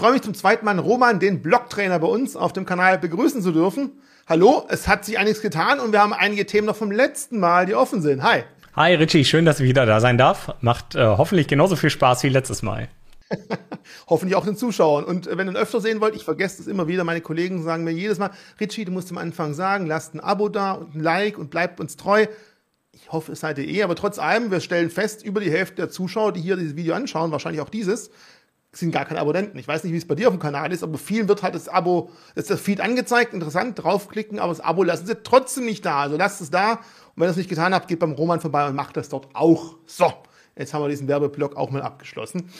freue mich zum zweiten Mal, Roman, den Blogtrainer bei uns auf dem Kanal begrüßen zu dürfen. Hallo, es hat sich einiges getan und wir haben einige Themen noch vom letzten Mal, die offen sind. Hi. Hi Richie, schön, dass ich wieder da sein darf. Macht äh, hoffentlich genauso viel Spaß wie letztes Mal. Hoffentlich auch den Zuschauern. Und äh, wenn ihr ihn öfter sehen wollt, ich vergesse es immer wieder, meine Kollegen sagen mir jedes Mal, Richie, du musst am Anfang sagen, lasst ein Abo da und ein Like und bleibt uns treu. Ich hoffe, es seid ihr eh, aber trotz allem, wir stellen fest, über die Hälfte der Zuschauer, die hier dieses Video anschauen, wahrscheinlich auch dieses, sind gar keine Abonnenten. Ich weiß nicht, wie es bei dir auf dem Kanal ist, aber vielen wird halt das Abo, das, das Feed angezeigt, interessant, draufklicken, aber das Abo lassen sie trotzdem nicht da. Also lasst es da. Und wenn ihr es nicht getan habt, geht beim Roman vorbei und macht das dort auch. So, jetzt haben wir diesen Werbeblock auch mal abgeschlossen.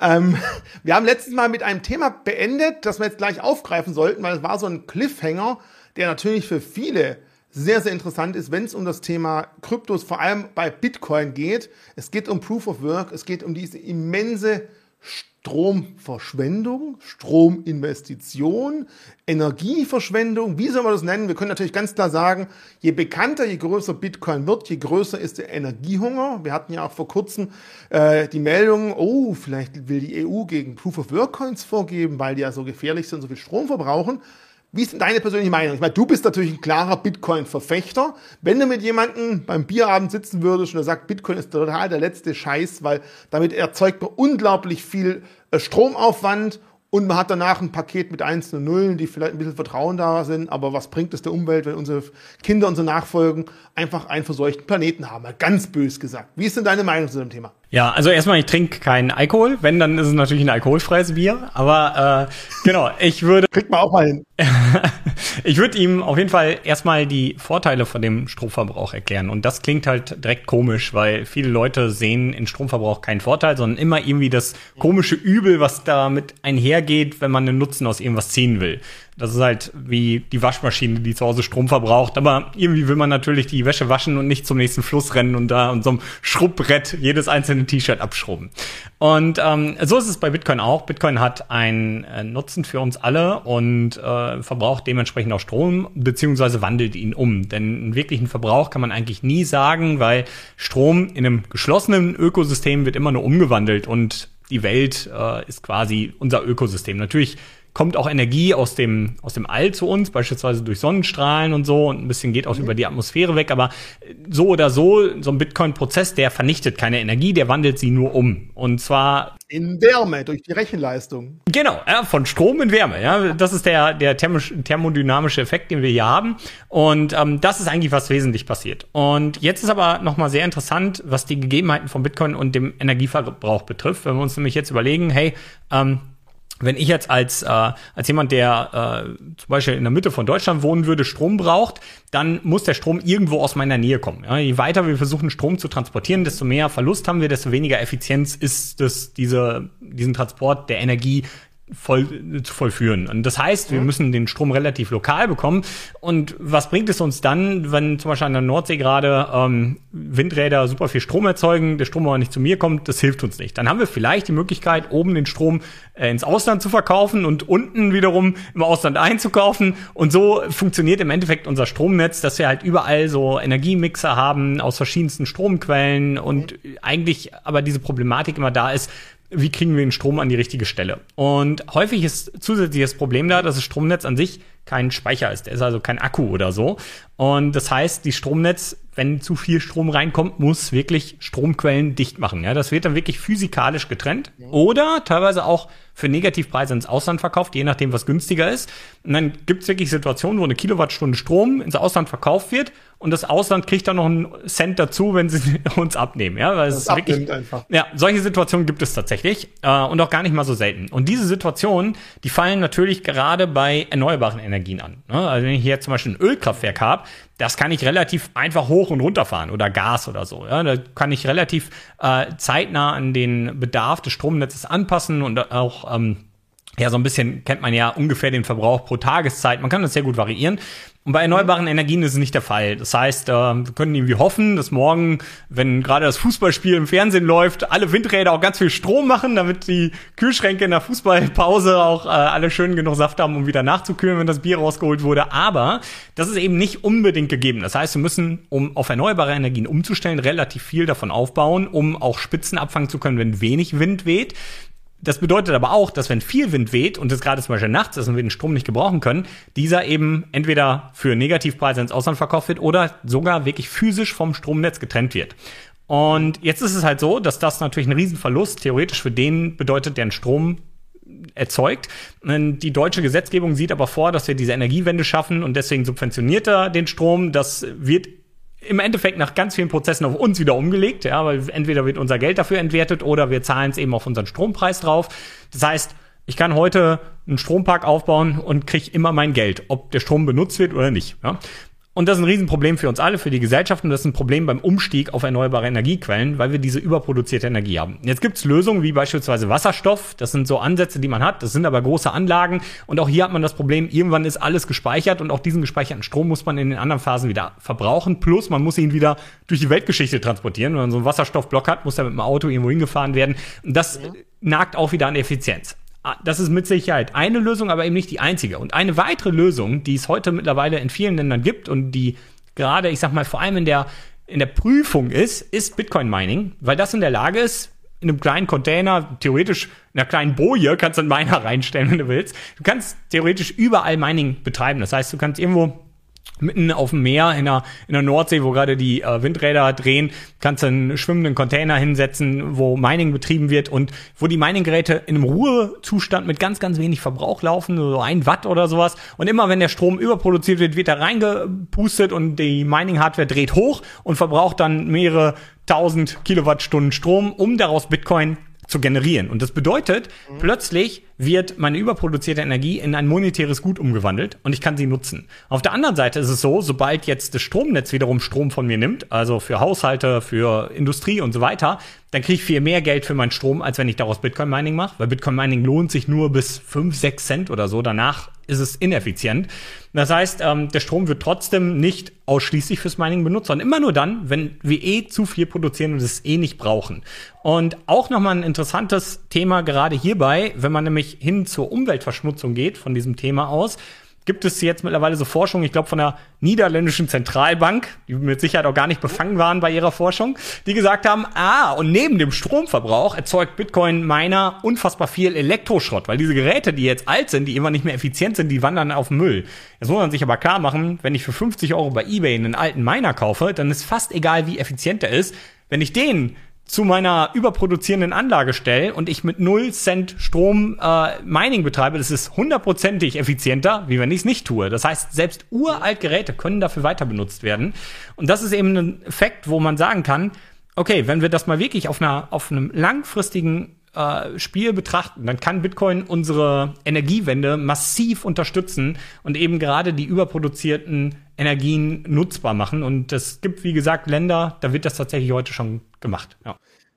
Ähm, wir haben letztes Mal mit einem Thema beendet, das wir jetzt gleich aufgreifen sollten, weil es war so ein Cliffhanger, der natürlich für viele sehr, sehr interessant ist, wenn es um das Thema Kryptos, vor allem bei Bitcoin geht. Es geht um Proof of Work, es geht um diese immense Stromverschwendung, Strominvestition, Energieverschwendung, wie soll man das nennen? Wir können natürlich ganz klar sagen, je bekannter, je größer Bitcoin wird, je größer ist der Energiehunger. Wir hatten ja auch vor kurzem äh, die Meldung, oh, vielleicht will die EU gegen Proof of Work Coins vorgeben, weil die ja so gefährlich sind, so viel Strom verbrauchen. Wie ist denn deine persönliche Meinung? Ich meine, du bist natürlich ein klarer Bitcoin-Verfechter. Wenn du mit jemandem beim Bierabend sitzen würdest und er sagt, Bitcoin ist total der letzte Scheiß, weil damit erzeugt man unglaublich viel äh, Stromaufwand und man hat danach ein Paket mit einzelnen Nullen, die vielleicht ein bisschen Vertrauen da sind, aber was bringt es der Umwelt, wenn unsere Kinder, unsere Nachfolgen einfach einen verseuchten Planeten haben? Mal ganz bös gesagt. Wie ist denn deine Meinung zu dem Thema? Ja, also erstmal, ich trinke keinen Alkohol. Wenn, dann ist es natürlich ein alkoholfreies Bier. Aber äh, genau, ich würde. Kriegt man auch mal hin. ich würde ihm auf jeden Fall erstmal die Vorteile von dem Stromverbrauch erklären. Und das klingt halt direkt komisch, weil viele Leute sehen in Stromverbrauch keinen Vorteil, sondern immer irgendwie das komische Übel, was damit einhergeht, wenn man einen Nutzen aus irgendwas ziehen will. Das ist halt wie die Waschmaschine, die zu Hause Strom verbraucht. Aber irgendwie will man natürlich die Wäsche waschen und nicht zum nächsten Fluss rennen und da und so einem Schrubbbrett jedes einzelne T-Shirt abschrubben. Und ähm, so ist es bei Bitcoin auch. Bitcoin hat einen äh, Nutzen für uns alle und äh, verbraucht dementsprechend auch Strom, beziehungsweise wandelt ihn um. Denn einen wirklichen Verbrauch kann man eigentlich nie sagen, weil Strom in einem geschlossenen Ökosystem wird immer nur umgewandelt und die Welt äh, ist quasi unser Ökosystem. Natürlich kommt auch Energie aus dem, aus dem All zu uns, beispielsweise durch Sonnenstrahlen und so, und ein bisschen geht auch mhm. über die Atmosphäre weg, aber so oder so, so ein Bitcoin-Prozess, der vernichtet keine Energie, der wandelt sie nur um. Und zwar in Wärme durch die Rechenleistung. Genau, ja, von Strom in Wärme. Ja, das ist der der thermodynamische Effekt, den wir hier haben. Und ähm, das ist eigentlich was wesentlich passiert. Und jetzt ist aber noch mal sehr interessant, was die Gegebenheiten von Bitcoin und dem Energieverbrauch betrifft. Wenn wir uns nämlich jetzt überlegen, hey, ähm, wenn ich jetzt als, äh, als jemand, der äh, zum Beispiel in der Mitte von Deutschland wohnen würde, Strom braucht, dann muss der Strom irgendwo aus meiner Nähe kommen. Ja, je weiter wir versuchen, Strom zu transportieren, desto mehr Verlust haben wir, desto weniger Effizienz ist es, diese, diesen Transport der Energie voll, zu vollführen. Und das heißt, wir müssen den Strom relativ lokal bekommen. Und was bringt es uns dann, wenn zum Beispiel an der Nordsee gerade ähm, Windräder super viel Strom erzeugen, der Strom aber nicht zu mir kommt, das hilft uns nicht. Dann haben wir vielleicht die Möglichkeit, oben den Strom äh, ins Ausland zu verkaufen und unten wiederum im Ausland einzukaufen. Und so funktioniert im Endeffekt unser Stromnetz, dass wir halt überall so Energiemixer haben aus verschiedensten Stromquellen und eigentlich aber diese Problematik immer da ist, wie kriegen wir den Strom an die richtige Stelle. Und häufig ist zusätzliches Problem da, dass das Stromnetz an sich kein Speicher ist. Der ist also kein Akku oder so. Und das heißt, die Stromnetz, wenn zu viel Strom reinkommt, muss wirklich Stromquellen dicht machen. Ja, das wird dann wirklich physikalisch getrennt oder teilweise auch für Negativpreise ins Ausland verkauft, je nachdem, was günstiger ist. Und dann gibt es wirklich Situationen, wo eine Kilowattstunde Strom ins Ausland verkauft wird und das Ausland kriegt dann noch einen Cent dazu, wenn sie uns abnehmen. Ja, weil es ist wirklich, einfach. Ja, solche Situationen gibt es tatsächlich äh, und auch gar nicht mal so selten. Und diese Situationen, die fallen natürlich gerade bei erneuerbaren Energien an. Ne? Also wenn ich hier zum Beispiel ein Ölkraftwerk habe, das kann ich relativ einfach hoch und runter fahren oder Gas oder so. Ja, da kann ich relativ äh, zeitnah an den Bedarf des Stromnetzes anpassen und auch ähm, ja, so ein bisschen kennt man ja ungefähr den Verbrauch pro Tageszeit. Man kann das sehr gut variieren. Und bei erneuerbaren Energien ist es nicht der Fall. Das heißt, äh, wir können irgendwie hoffen, dass morgen, wenn gerade das Fußballspiel im Fernsehen läuft, alle Windräder auch ganz viel Strom machen, damit die Kühlschränke in der Fußballpause auch äh, alle schön genug Saft haben, um wieder nachzukühlen, wenn das Bier rausgeholt wurde. Aber das ist eben nicht unbedingt gegeben. Das heißt, wir müssen, um auf erneuerbare Energien umzustellen, relativ viel davon aufbauen, um auch Spitzen abfangen zu können, wenn wenig Wind weht. Das bedeutet aber auch, dass wenn viel Wind weht und es gerade zum Beispiel nachts ist und wir den Strom nicht gebrauchen können, dieser eben entweder für Negativpreise ins Ausland verkauft wird oder sogar wirklich physisch vom Stromnetz getrennt wird. Und jetzt ist es halt so, dass das natürlich einen Riesenverlust theoretisch für den bedeutet, der einen Strom erzeugt. Die deutsche Gesetzgebung sieht aber vor, dass wir diese Energiewende schaffen und deswegen subventioniert er den Strom. Das wird im Endeffekt nach ganz vielen Prozessen auf uns wieder umgelegt, ja, weil entweder wird unser Geld dafür entwertet oder wir zahlen es eben auf unseren Strompreis drauf. Das heißt, ich kann heute einen Strompark aufbauen und kriege immer mein Geld, ob der Strom benutzt wird oder nicht. Ja. Und das ist ein Riesenproblem für uns alle, für die Gesellschaft und das ist ein Problem beim Umstieg auf erneuerbare Energiequellen, weil wir diese überproduzierte Energie haben. Jetzt gibt es Lösungen wie beispielsweise Wasserstoff, das sind so Ansätze, die man hat, das sind aber große Anlagen und auch hier hat man das Problem, irgendwann ist alles gespeichert und auch diesen gespeicherten Strom muss man in den anderen Phasen wieder verbrauchen, plus man muss ihn wieder durch die Weltgeschichte transportieren. Wenn man so einen Wasserstoffblock hat, muss er mit dem Auto irgendwo hingefahren werden. Und das ja. nagt auch wieder an Effizienz. Ah, das ist mit Sicherheit eine Lösung, aber eben nicht die einzige. Und eine weitere Lösung, die es heute mittlerweile in vielen Ländern gibt und die gerade, ich sag mal, vor allem in der, in der Prüfung ist, ist Bitcoin Mining, weil das in der Lage ist, in einem kleinen Container, theoretisch in einer kleinen Boje, kannst du einen Miner reinstellen, wenn du willst. Du kannst theoretisch überall Mining betreiben. Das heißt, du kannst irgendwo mitten auf dem Meer in der, in der Nordsee, wo gerade die äh, Windräder drehen, kannst du einen schwimmenden Container hinsetzen, wo Mining betrieben wird und wo die Mininggeräte in einem Ruhezustand mit ganz, ganz wenig Verbrauch laufen, so ein Watt oder sowas. Und immer wenn der Strom überproduziert wird, wird er reingepustet und die Mining-Hardware dreht hoch und verbraucht dann mehrere tausend Kilowattstunden Strom, um daraus Bitcoin zu generieren. Und das bedeutet, mhm. plötzlich wird meine überproduzierte Energie in ein monetäres Gut umgewandelt und ich kann sie nutzen. Auf der anderen Seite ist es so, sobald jetzt das Stromnetz wiederum Strom von mir nimmt, also für Haushalte, für Industrie und so weiter, dann kriege ich viel mehr Geld für meinen Strom, als wenn ich daraus Bitcoin Mining mache, weil Bitcoin Mining lohnt sich nur bis 5, 6 Cent oder so. Danach ist es ineffizient. Das heißt, ähm, der Strom wird trotzdem nicht ausschließlich fürs Mining benutzt, sondern immer nur dann, wenn wir eh zu viel produzieren und es eh nicht brauchen. Und auch nochmal ein interessantes Thema gerade hierbei, wenn man nämlich nämlich hin zur Umweltverschmutzung geht, von diesem Thema aus, gibt es jetzt mittlerweile so Forschung, ich glaube von der niederländischen Zentralbank, die mit Sicherheit auch gar nicht befangen waren bei ihrer Forschung, die gesagt haben, ah, und neben dem Stromverbrauch erzeugt Bitcoin Miner unfassbar viel Elektroschrott, weil diese Geräte, die jetzt alt sind, die immer nicht mehr effizient sind, die wandern auf Müll. Jetzt muss man sich aber klar machen, wenn ich für 50 Euro bei eBay einen alten Miner kaufe, dann ist fast egal, wie effizient er ist. Wenn ich den zu meiner überproduzierenden Anlage stelle und ich mit 0 Cent Strom äh, Mining betreibe, das ist hundertprozentig effizienter, wie wenn ich es nicht tue. Das heißt, selbst uralt Geräte können dafür weiter benutzt werden. Und das ist eben ein Effekt, wo man sagen kann, okay, wenn wir das mal wirklich auf einer auf einem langfristigen äh, Spiel betrachten, dann kann Bitcoin unsere Energiewende massiv unterstützen und eben gerade die überproduzierten Energien nutzbar machen. Und es gibt, wie gesagt, Länder, da wird das tatsächlich heute schon gemacht. Ja.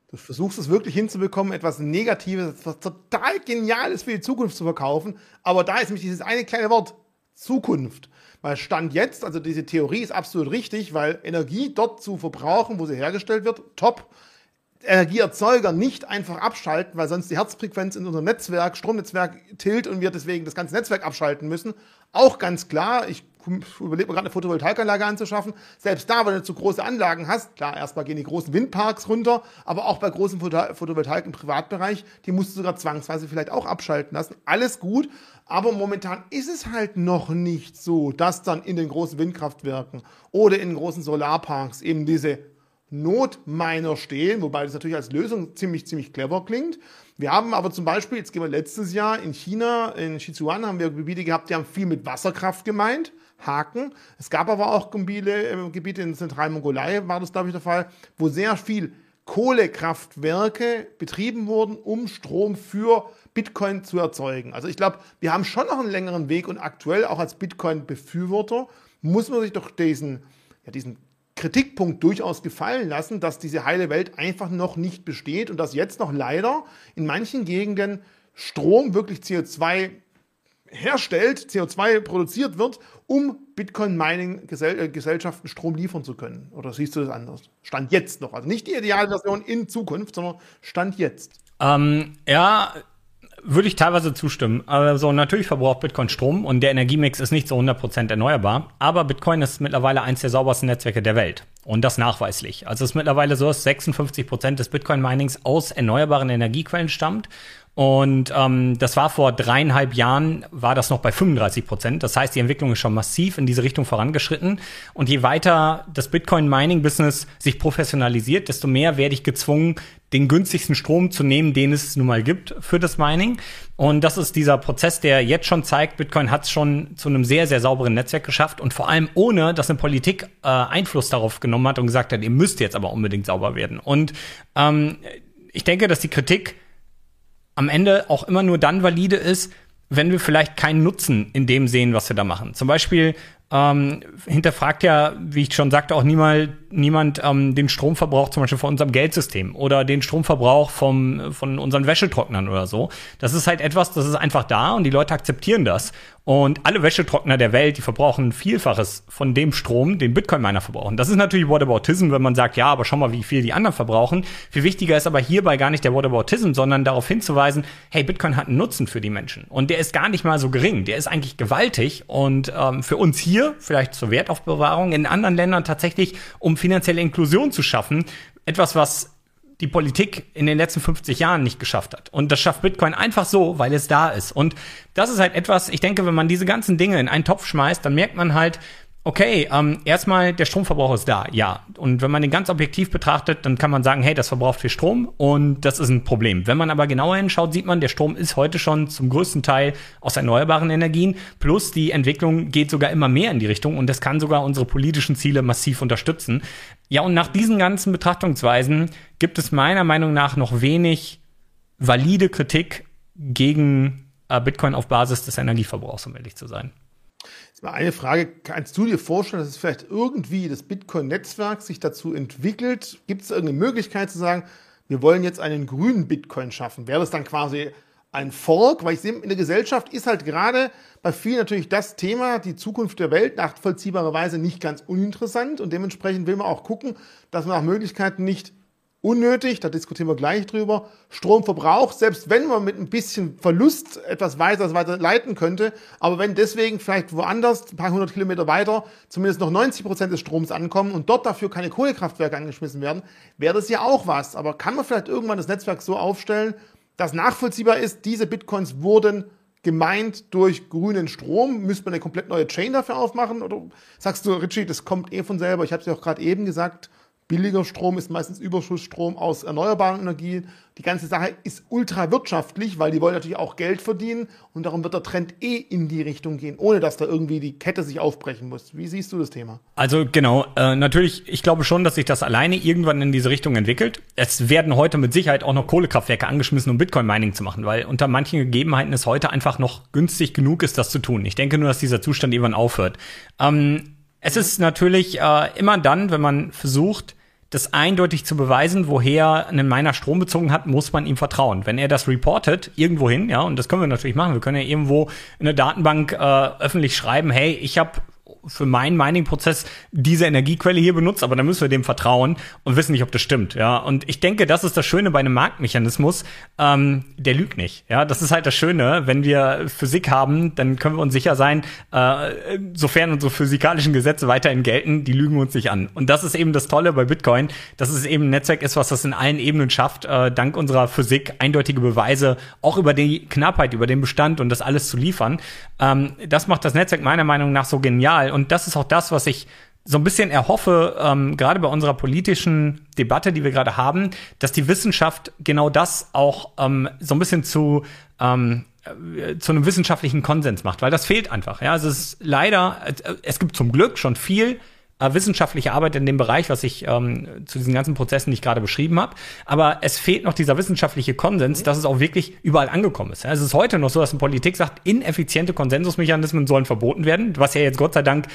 Du versuchst es wirklich hinzubekommen, etwas Negatives, etwas total Geniales für die Zukunft zu verkaufen. Aber da ist nämlich dieses eine kleine Wort Zukunft. Weil Stand jetzt, also diese Theorie ist absolut richtig, weil Energie dort zu verbrauchen, wo sie hergestellt wird, top. Energieerzeuger nicht einfach abschalten, weil sonst die Herzfrequenz in unserem Netzwerk, Stromnetzwerk tilt und wir deswegen das ganze Netzwerk abschalten müssen. Auch ganz klar, ich überlege mir gerade eine Photovoltaikanlage anzuschaffen. Selbst da, wenn du zu große Anlagen hast, klar, erstmal gehen die großen Windparks runter, aber auch bei großen Photovoltaik im Privatbereich, die musst du sogar zwangsweise vielleicht auch abschalten lassen. Alles gut, aber momentan ist es halt noch nicht so, dass dann in den großen Windkraftwerken oder in den großen Solarparks eben diese Notminer stehen, wobei das natürlich als Lösung ziemlich, ziemlich clever klingt. Wir haben aber zum Beispiel, jetzt gehen wir letztes Jahr in China, in Sichuan, haben wir Gebiete gehabt, die haben viel mit Wasserkraft gemeint. Haken. Es gab aber auch Gebiete, äh, Gebiete in Zentralmongolei, war das, glaube ich, der Fall, wo sehr viel Kohlekraftwerke betrieben wurden, um Strom für Bitcoin zu erzeugen. Also ich glaube, wir haben schon noch einen längeren Weg und aktuell auch als Bitcoin-Befürworter muss man sich doch diesen, ja, diesen Kritikpunkt durchaus gefallen lassen, dass diese heile Welt einfach noch nicht besteht und dass jetzt noch leider in manchen Gegenden Strom wirklich CO2 herstellt, CO2 produziert wird, um Bitcoin-Mining-Gesellschaften Strom liefern zu können. Oder siehst du das anders? Stand jetzt noch. Also nicht die Idealversion in Zukunft, sondern Stand jetzt. Ähm, ja, würde ich teilweise zustimmen. Also natürlich verbraucht Bitcoin Strom und der Energiemix ist nicht so 100% erneuerbar. Aber Bitcoin ist mittlerweile eins der saubersten Netzwerke der Welt. Und das nachweislich. Also es ist mittlerweile so, dass 56% des Bitcoin-Minings aus erneuerbaren Energiequellen stammt. Und ähm, das war vor dreieinhalb Jahren, war das noch bei 35 Prozent. Das heißt, die Entwicklung ist schon massiv in diese Richtung vorangeschritten. Und je weiter das Bitcoin-Mining-Business sich professionalisiert, desto mehr werde ich gezwungen, den günstigsten Strom zu nehmen, den es nun mal gibt für das Mining. Und das ist dieser Prozess, der jetzt schon zeigt, Bitcoin hat es schon zu einem sehr, sehr sauberen Netzwerk geschafft und vor allem ohne, dass eine Politik äh, Einfluss darauf genommen hat und gesagt hat, ihr müsst jetzt aber unbedingt sauber werden. Und ähm, ich denke, dass die Kritik am Ende auch immer nur dann valide ist, wenn wir vielleicht keinen Nutzen in dem sehen, was wir da machen. Zum Beispiel ähm, hinterfragt ja, wie ich schon sagte, auch niemals niemand ähm, den Stromverbrauch zum Beispiel von unserem Geldsystem oder den Stromverbrauch vom, von unseren Wäschetrocknern oder so. Das ist halt etwas, das ist einfach da und die Leute akzeptieren das. Und alle Wäschetrockner der Welt, die verbrauchen Vielfaches von dem Strom, den Bitcoin-Miner verbrauchen. Das ist natürlich Whataboutism, wenn man sagt, ja, aber schau mal, wie viel die anderen verbrauchen. Viel wichtiger ist aber hierbei gar nicht der Whataboutism, sondern darauf hinzuweisen, hey, Bitcoin hat einen Nutzen für die Menschen. Und der ist gar nicht mal so gering. Der ist eigentlich gewaltig. Und ähm, für uns hier, vielleicht zur Wertaufbewahrung, in anderen Ländern tatsächlich, um finanzielle Inklusion zu schaffen. Etwas, was die Politik in den letzten 50 Jahren nicht geschafft hat. Und das schafft Bitcoin einfach so, weil es da ist. Und das ist halt etwas, ich denke, wenn man diese ganzen Dinge in einen Topf schmeißt, dann merkt man halt, okay, ähm, erstmal, der Stromverbrauch ist da, ja. Und wenn man den ganz objektiv betrachtet, dann kann man sagen, hey, das verbraucht viel Strom und das ist ein Problem. Wenn man aber genauer hinschaut, sieht man, der Strom ist heute schon zum größten Teil aus erneuerbaren Energien, plus die Entwicklung geht sogar immer mehr in die Richtung und das kann sogar unsere politischen Ziele massiv unterstützen. Ja, und nach diesen ganzen Betrachtungsweisen gibt es meiner Meinung nach noch wenig valide Kritik gegen äh, Bitcoin auf Basis des Energieverbrauchs, um ehrlich zu sein. Jetzt mal eine Frage. Kannst du dir vorstellen, dass es vielleicht irgendwie das Bitcoin-Netzwerk sich dazu entwickelt? Gibt es irgendeine Möglichkeit zu sagen, wir wollen jetzt einen grünen Bitcoin schaffen? Wäre das dann quasi ein Fork? Weil ich sehe, in der Gesellschaft ist halt gerade bei vielen natürlich das Thema, die Zukunft der Welt, nachvollziehbarerweise nicht ganz uninteressant. Und dementsprechend will man auch gucken, dass man nach Möglichkeiten nicht unnötig, da diskutieren wir gleich drüber, Stromverbrauch, selbst wenn man mit ein bisschen Verlust etwas weiter, weiter leiten könnte, aber wenn deswegen vielleicht woanders, ein paar hundert Kilometer weiter, zumindest noch 90 Prozent des Stroms ankommen und dort dafür keine Kohlekraftwerke angeschmissen werden, wäre das ja auch was. Aber kann man vielleicht irgendwann das Netzwerk so aufstellen, dass nachvollziehbar ist, diese Bitcoins wurden gemeint durch grünen Strom. Müsste man eine komplett neue Chain dafür aufmachen? Oder sagst du, Richie, das kommt eh von selber? Ich habe es ja auch gerade eben gesagt, Billiger Strom ist meistens Überschussstrom aus erneuerbaren Energien. Die ganze Sache ist ultra wirtschaftlich, weil die wollen natürlich auch Geld verdienen und darum wird der Trend eh in die Richtung gehen, ohne dass da irgendwie die Kette sich aufbrechen muss. Wie siehst du das Thema? Also genau, äh, natürlich, ich glaube schon, dass sich das alleine irgendwann in diese Richtung entwickelt. Es werden heute mit Sicherheit auch noch Kohlekraftwerke angeschmissen, um Bitcoin-Mining zu machen, weil unter manchen Gegebenheiten es heute einfach noch günstig genug ist, das zu tun. Ich denke nur, dass dieser Zustand irgendwann aufhört. Ähm, es ist natürlich äh, immer dann, wenn man versucht, das eindeutig zu beweisen, woher ein Miner Strom bezogen hat, muss man ihm vertrauen. Wenn er das reportet, irgendwohin, ja, und das können wir natürlich machen, wir können ja irgendwo in der Datenbank äh, öffentlich schreiben, hey, ich habe für meinen Mining-Prozess diese Energiequelle hier benutzt, aber dann müssen wir dem vertrauen und wissen nicht, ob das stimmt. Ja, und ich denke, das ist das Schöne bei einem Marktmechanismus. Ähm, der lügt nicht. Ja, das ist halt das Schöne. Wenn wir Physik haben, dann können wir uns sicher sein, äh, sofern unsere physikalischen Gesetze weiterhin gelten, die lügen uns nicht an. Und das ist eben das Tolle bei Bitcoin, dass es eben ein Netzwerk ist, was das in allen Ebenen schafft, äh, dank unserer Physik eindeutige Beweise auch über die Knappheit, über den Bestand und das alles zu liefern. Ähm, das macht das Netzwerk meiner Meinung nach so genial und das ist auch das, was ich so ein bisschen erhoffe, ähm, gerade bei unserer politischen Debatte, die wir gerade haben, dass die Wissenschaft genau das auch ähm, so ein bisschen zu ähm, äh, zu einem wissenschaftlichen Konsens macht, weil das fehlt einfach. Ja, also es ist leider, äh, es gibt zum Glück schon viel äh, wissenschaftliche Arbeit in dem Bereich, was ich ähm, zu diesen ganzen Prozessen, die ich gerade beschrieben habe. Aber es fehlt noch dieser wissenschaftliche Konsens, dass es auch wirklich überall angekommen ist. Es ist heute noch so, dass eine Politik sagt, ineffiziente Konsensusmechanismen sollen verboten werden, was ja jetzt Gott sei Dank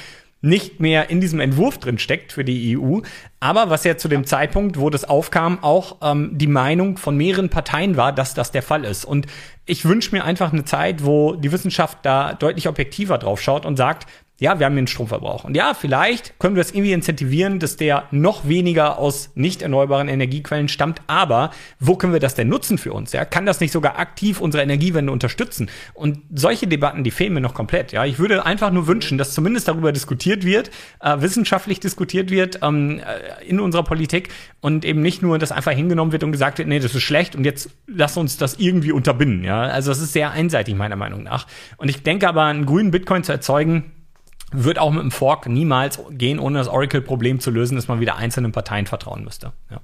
nicht mehr in diesem Entwurf drin steckt für die EU, aber was ja zu dem Zeitpunkt, wo das aufkam, auch ähm, die Meinung von mehreren Parteien war, dass das der Fall ist. Und ich wünsche mir einfach eine Zeit, wo die Wissenschaft da deutlich objektiver drauf schaut und sagt, ja, wir haben den Stromverbrauch. Und ja, vielleicht können wir es irgendwie incentivieren, dass der noch weniger aus nicht erneuerbaren Energiequellen stammt. Aber wo können wir das denn nutzen für uns? Ja, kann das nicht sogar aktiv unsere Energiewende unterstützen? Und solche Debatten, die fehlen mir noch komplett. Ja, ich würde einfach nur wünschen, dass zumindest darüber diskutiert wird, äh, wissenschaftlich diskutiert wird ähm, äh, in unserer Politik und eben nicht nur, dass einfach hingenommen wird und gesagt wird, nee, das ist schlecht und jetzt lass uns das irgendwie unterbinden. Ja, also das ist sehr einseitig meiner Meinung nach. Und ich denke aber, einen grünen Bitcoin zu erzeugen, wird auch mit dem Fork niemals gehen, ohne das Oracle-Problem zu lösen, dass man wieder einzelnen Parteien vertrauen müsste. Ja.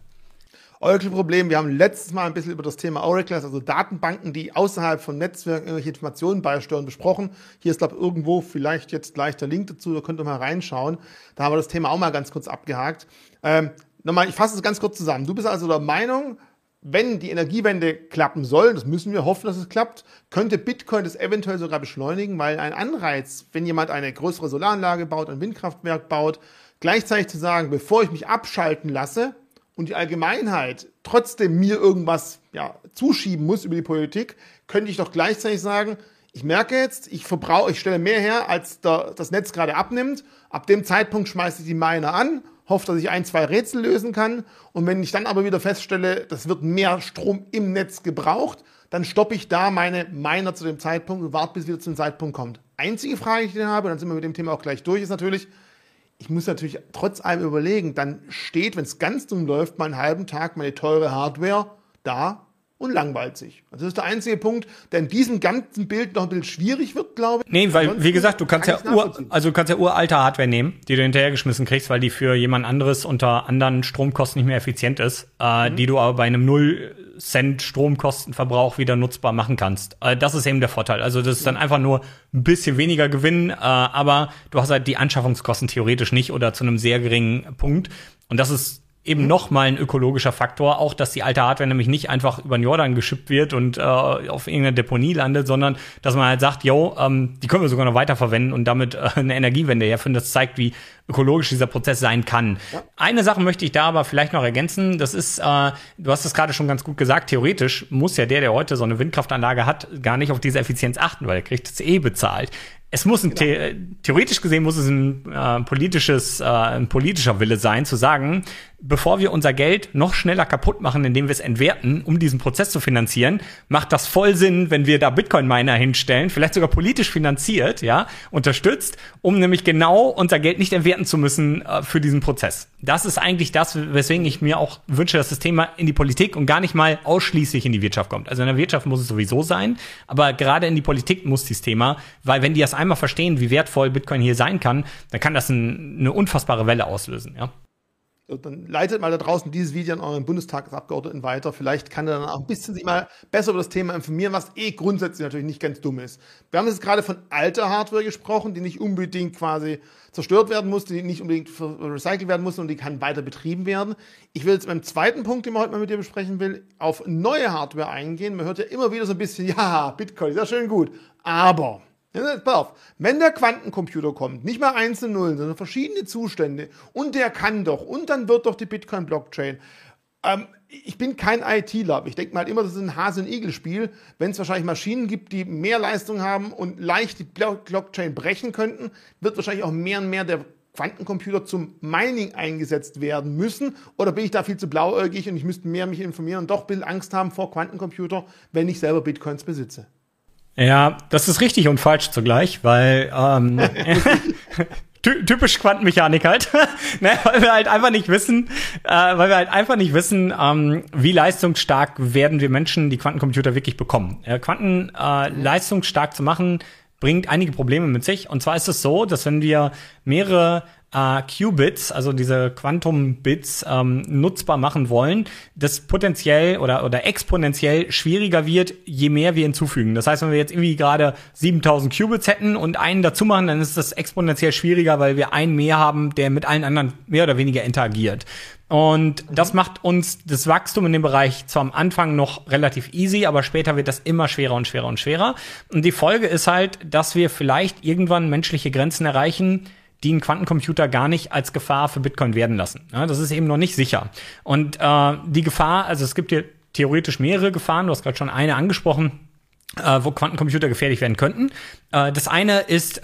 Oracle-Problem, wir haben letztes Mal ein bisschen über das Thema Oracle, also Datenbanken, die außerhalb von Netzwerken irgendwelche Informationen beisteuern, besprochen. Hier ist, glaube ich, irgendwo vielleicht jetzt gleich der Link dazu, da könnt ihr mal reinschauen. Da haben wir das Thema auch mal ganz kurz abgehakt. Ähm, nochmal, ich fasse es ganz kurz zusammen. Du bist also der Meinung, wenn die Energiewende klappen soll, das müssen wir hoffen, dass es klappt, könnte Bitcoin das eventuell sogar beschleunigen, weil ein Anreiz, wenn jemand eine größere Solaranlage baut, ein Windkraftwerk baut, gleichzeitig zu sagen, bevor ich mich abschalten lasse und die Allgemeinheit trotzdem mir irgendwas ja, zuschieben muss über die Politik, könnte ich doch gleichzeitig sagen, ich merke jetzt, ich verbrauche, ich stelle mehr her, als der, das Netz gerade abnimmt. Ab dem Zeitpunkt schmeiße ich die Miner an hoffe, dass ich ein, zwei Rätsel lösen kann. Und wenn ich dann aber wieder feststelle, das wird mehr Strom im Netz gebraucht, dann stoppe ich da meine Miner zu dem Zeitpunkt und warte, bis wieder zum Zeitpunkt kommt. Einzige Frage, die ich habe, dann sind wir mit dem Thema auch gleich durch, ist natürlich, ich muss natürlich trotz allem überlegen, dann steht, wenn es ganz dumm läuft, mal einen halben Tag meine teure Hardware da und langweilt sich. Also das ist der einzige Punkt, der in diesem ganzen Bild noch ein bisschen schwierig wird, glaube ich. Nee, weil, Ansonsten wie gesagt, du kannst ja ur, also du kannst ja uralte Hardware nehmen, die du hinterhergeschmissen kriegst, weil die für jemand anderes unter anderen Stromkosten nicht mehr effizient ist, äh, mhm. die du aber bei einem null Cent Stromkostenverbrauch wieder nutzbar machen kannst. Äh, das ist eben der Vorteil. Also das ist dann einfach nur ein bisschen weniger Gewinn, äh, aber du hast halt die Anschaffungskosten theoretisch nicht oder zu einem sehr geringen Punkt. Und das ist eben noch mal ein ökologischer Faktor, auch dass die alte Hardware nämlich nicht einfach über den Jordan geschippt wird und äh, auf irgendeiner Deponie landet, sondern dass man halt sagt, yo, ähm, die können wir sogar noch weiterverwenden und damit äh, eine Energiewende herführen. Das zeigt, wie ökologisch dieser Prozess sein kann. Ja. Eine Sache möchte ich da aber vielleicht noch ergänzen. Das ist, äh, du hast es gerade schon ganz gut gesagt, theoretisch muss ja der, der heute so eine Windkraftanlage hat, gar nicht auf diese Effizienz achten, weil er kriegt es eh bezahlt es muss ein genau. theoretisch gesehen muss es ein äh, politisches äh, ein politischer Wille sein zu sagen, bevor wir unser Geld noch schneller kaputt machen, indem wir es entwerten, um diesen Prozess zu finanzieren, macht das voll Sinn, wenn wir da Bitcoin Miner hinstellen, vielleicht sogar politisch finanziert, ja, unterstützt, um nämlich genau unser Geld nicht entwerten zu müssen äh, für diesen Prozess. Das ist eigentlich das, weswegen ich mir auch wünsche, dass das Thema in die Politik und gar nicht mal ausschließlich in die Wirtschaft kommt. Also in der Wirtschaft muss es sowieso sein, aber gerade in die Politik muss dieses Thema, weil wenn die das einmal verstehen, wie wertvoll Bitcoin hier sein kann, dann kann das ein, eine unfassbare Welle auslösen. Ja? Dann leitet mal da draußen dieses Video an euren Bundestagsabgeordneten weiter. Vielleicht kann er dann auch ein bisschen sich mal besser über das Thema informieren, was eh grundsätzlich natürlich nicht ganz dumm ist. Wir haben jetzt gerade von alter Hardware gesprochen, die nicht unbedingt quasi zerstört werden muss, die nicht unbedingt recycelt werden muss und die kann weiter betrieben werden. Ich will jetzt beim zweiten Punkt, den wir heute mal mit dir besprechen will, auf neue Hardware eingehen. Man hört ja immer wieder so ein bisschen, ja, Bitcoin ist ja schön gut, aber Pass auf, wenn der Quantencomputer kommt, nicht mal einzelne Nullen, sondern verschiedene Zustände und der kann doch und dann wird doch die Bitcoin-Blockchain. Ähm, ich bin kein ITler, aber ich denke mal immer, das ist ein Hase- und Igel-Spiel. Wenn es wahrscheinlich Maschinen gibt, die mehr Leistung haben und leicht die Blockchain brechen könnten, wird wahrscheinlich auch mehr und mehr der Quantencomputer zum Mining eingesetzt werden müssen? Oder bin ich da viel zu blauäugig und ich müsste mehr mich informieren und doch ein bisschen Angst haben vor Quantencomputer, wenn ich selber Bitcoins besitze? Ja, das ist richtig und falsch zugleich, weil ähm, typisch Quantenmechanik halt, ne, weil wir halt einfach nicht wissen, äh, weil wir halt einfach nicht wissen, ähm, wie leistungsstark werden wir Menschen die Quantencomputer wirklich bekommen. Ja, Quanten äh, leistungsstark zu machen bringt einige Probleme mit sich. Und zwar ist es so, dass wenn wir mehrere äh, Qubits, also diese Quantum-Bits, ähm, nutzbar machen wollen, das potenziell oder, oder exponentiell schwieriger wird, je mehr wir hinzufügen. Das heißt, wenn wir jetzt irgendwie gerade 7000 Qubits hätten und einen dazu machen, dann ist das exponentiell schwieriger, weil wir einen mehr haben, der mit allen anderen mehr oder weniger interagiert. Und das macht uns das Wachstum in dem Bereich zwar am Anfang noch relativ easy, aber später wird das immer schwerer und schwerer und schwerer. Und die Folge ist halt, dass wir vielleicht irgendwann menschliche Grenzen erreichen, die einen Quantencomputer gar nicht als Gefahr für Bitcoin werden lassen. Ja, das ist eben noch nicht sicher. Und äh, die Gefahr, also es gibt hier theoretisch mehrere Gefahren, du hast gerade schon eine angesprochen, äh, wo Quantencomputer gefährlich werden könnten. Äh, das eine ist, äh,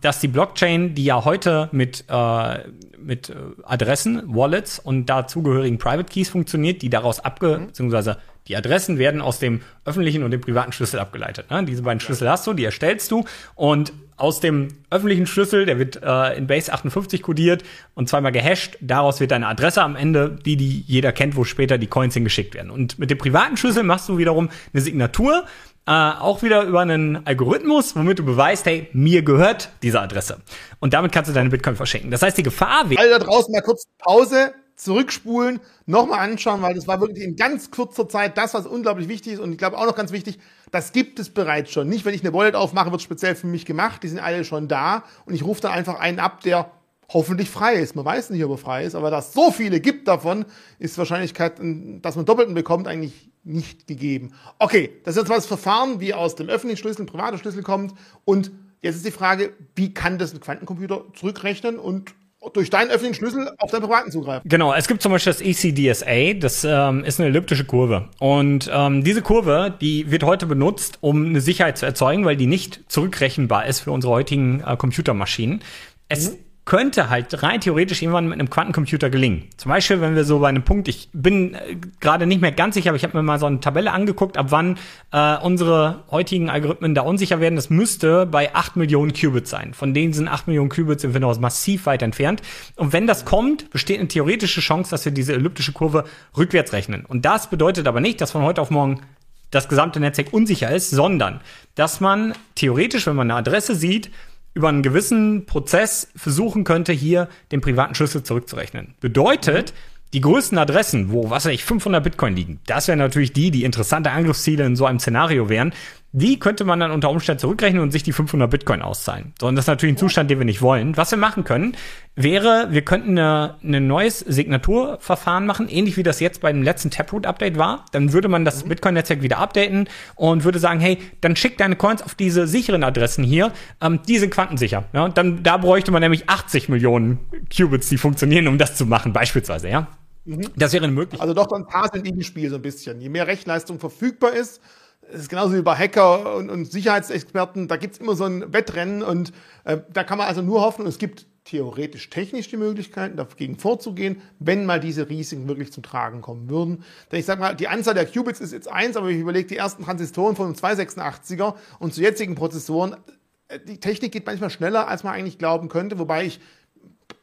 dass die Blockchain, die ja heute mit, äh, mit äh, Adressen, Wallets und dazugehörigen Private Keys funktioniert, die daraus abge, mhm. beziehungsweise die Adressen werden aus dem öffentlichen und dem privaten Schlüssel abgeleitet. Ne? Diese beiden Schlüssel hast du, die erstellst du und aus dem öffentlichen Schlüssel, der wird äh, in Base 58 codiert und zweimal gehasht. Daraus wird deine Adresse am Ende, die, die jeder kennt, wo später die Coins hingeschickt werden. Und mit dem privaten Schlüssel machst du wiederum eine Signatur, äh, auch wieder über einen Algorithmus, womit du beweist, hey, mir gehört diese Adresse. Und damit kannst du deine Bitcoin verschenken. Das heißt, die Gefahr wäre. Alle da draußen mal kurz Pause, zurückspulen, nochmal anschauen, weil das war wirklich in ganz kurzer Zeit das, was unglaublich wichtig ist. Und ich glaube auch noch ganz wichtig, das gibt es bereits schon. Nicht, wenn ich eine Wallet aufmache, wird speziell für mich gemacht. Die sind alle schon da. Und ich rufe dann einfach einen ab, der hoffentlich frei ist. Man weiß nicht, ob er frei ist, aber dass so viele gibt davon, ist die Wahrscheinlichkeit, dass man Doppelten bekommt, eigentlich nicht gegeben. Okay, das ist jetzt mal das Verfahren, wie aus dem öffentlichen Schlüssel ein privater Schlüssel kommt. Und jetzt ist die Frage, wie kann das ein Quantencomputer zurückrechnen und durch deinen öffentlichen Schlüssel auf deinen privaten zugreifen. Genau, es gibt zum Beispiel das ECDSA, das ähm, ist eine elliptische Kurve. Und ähm, diese Kurve, die wird heute benutzt, um eine Sicherheit zu erzeugen, weil die nicht zurückrechenbar ist für unsere heutigen äh, Computermaschinen. Es mhm könnte halt rein theoretisch irgendwann mit einem Quantencomputer gelingen. Zum Beispiel, wenn wir so bei einem Punkt, ich bin äh, gerade nicht mehr ganz sicher, aber ich habe mir mal so eine Tabelle angeguckt, ab wann äh, unsere heutigen Algorithmen da unsicher werden. Das müsste bei 8 Millionen Qubits sein. Von denen sind 8 Millionen Qubits wir noch massiv weit entfernt. Und wenn das kommt, besteht eine theoretische Chance, dass wir diese elliptische Kurve rückwärts rechnen. Und das bedeutet aber nicht, dass von heute auf morgen das gesamte Netzwerk unsicher ist, sondern dass man theoretisch, wenn man eine Adresse sieht, über einen gewissen Prozess versuchen könnte, hier den privaten Schlüssel zurückzurechnen. Bedeutet, die größten Adressen, wo, was weiß ich, 500 Bitcoin liegen, das wären natürlich die, die interessante Angriffsziele in so einem Szenario wären. Die könnte man dann unter Umständen zurückrechnen und sich die 500 Bitcoin auszahlen. So, und das ist natürlich ein Zustand, den wir nicht wollen. Was wir machen können, wäre, wir könnten ein neues Signaturverfahren machen, ähnlich wie das jetzt beim letzten Taproot-Update war. Dann würde man das mhm. Bitcoin-Netzwerk wieder updaten und würde sagen, hey, dann schick deine Coins auf diese sicheren Adressen hier. Ähm, die sind quantensicher. Ja? Und dann, da bräuchte man nämlich 80 Millionen Qubits, die funktionieren, um das zu machen, beispielsweise, ja. Mhm. Das wäre eine Möglichkeit. Also doch ein paar sind im Spiel so ein bisschen. Je mehr Rechenleistung verfügbar ist, es ist genauso wie bei Hacker und, und Sicherheitsexperten, da gibt's immer so ein Wettrennen und äh, da kann man also nur hoffen, es gibt theoretisch technisch die Möglichkeiten, dagegen vorzugehen, wenn mal diese Risiken wirklich zum Tragen kommen würden. Denn ich sage mal, die Anzahl der Qubits ist jetzt eins, aber ich überlege die ersten Transistoren von einem 286er und zu jetzigen Prozessoren, äh, die Technik geht manchmal schneller, als man eigentlich glauben könnte, wobei ich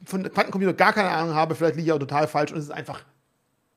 von Quantencomputer gar keine Ahnung habe, vielleicht liege ich auch total falsch und es ist einfach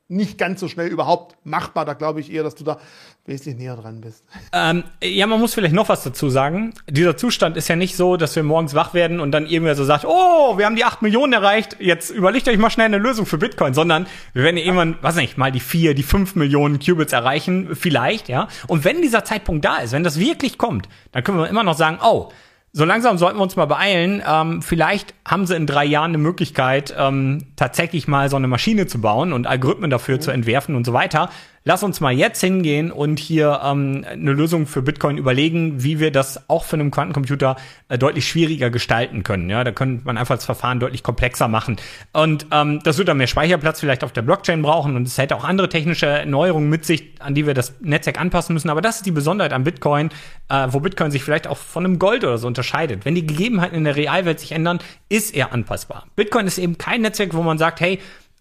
nicht ganz so schnell überhaupt machbar. Da glaube ich eher, dass du da wesentlich näher dran bist. Ähm, ja, man muss vielleicht noch was dazu sagen. Dieser Zustand ist ja nicht so, dass wir morgens wach werden und dann irgendwer so sagt, oh, wir haben die 8 Millionen erreicht, jetzt überlegt euch mal schnell eine Lösung für Bitcoin, sondern wir werden ja irgendwann, was nicht, mal die 4, die 5 Millionen Qubits erreichen, vielleicht, ja. Und wenn dieser Zeitpunkt da ist, wenn das wirklich kommt, dann können wir immer noch sagen, oh, so langsam sollten wir uns mal beeilen. Ähm, vielleicht haben sie in drei Jahren eine Möglichkeit, ähm, tatsächlich mal so eine Maschine zu bauen und Algorithmen dafür mhm. zu entwerfen und so weiter lass uns mal jetzt hingehen und hier ähm, eine Lösung für Bitcoin überlegen, wie wir das auch für einen Quantencomputer äh, deutlich schwieriger gestalten können. Ja, da könnte man einfach das Verfahren deutlich komplexer machen. Und ähm, das wird dann mehr Speicherplatz vielleicht auf der Blockchain brauchen und es hätte auch andere technische Neuerungen mit sich, an die wir das Netzwerk anpassen müssen. Aber das ist die Besonderheit an Bitcoin, äh, wo Bitcoin sich vielleicht auch von einem Gold oder so unterscheidet. Wenn die Gegebenheiten in der Realwelt sich ändern, ist er anpassbar. Bitcoin ist eben kein Netzwerk, wo man sagt, hey,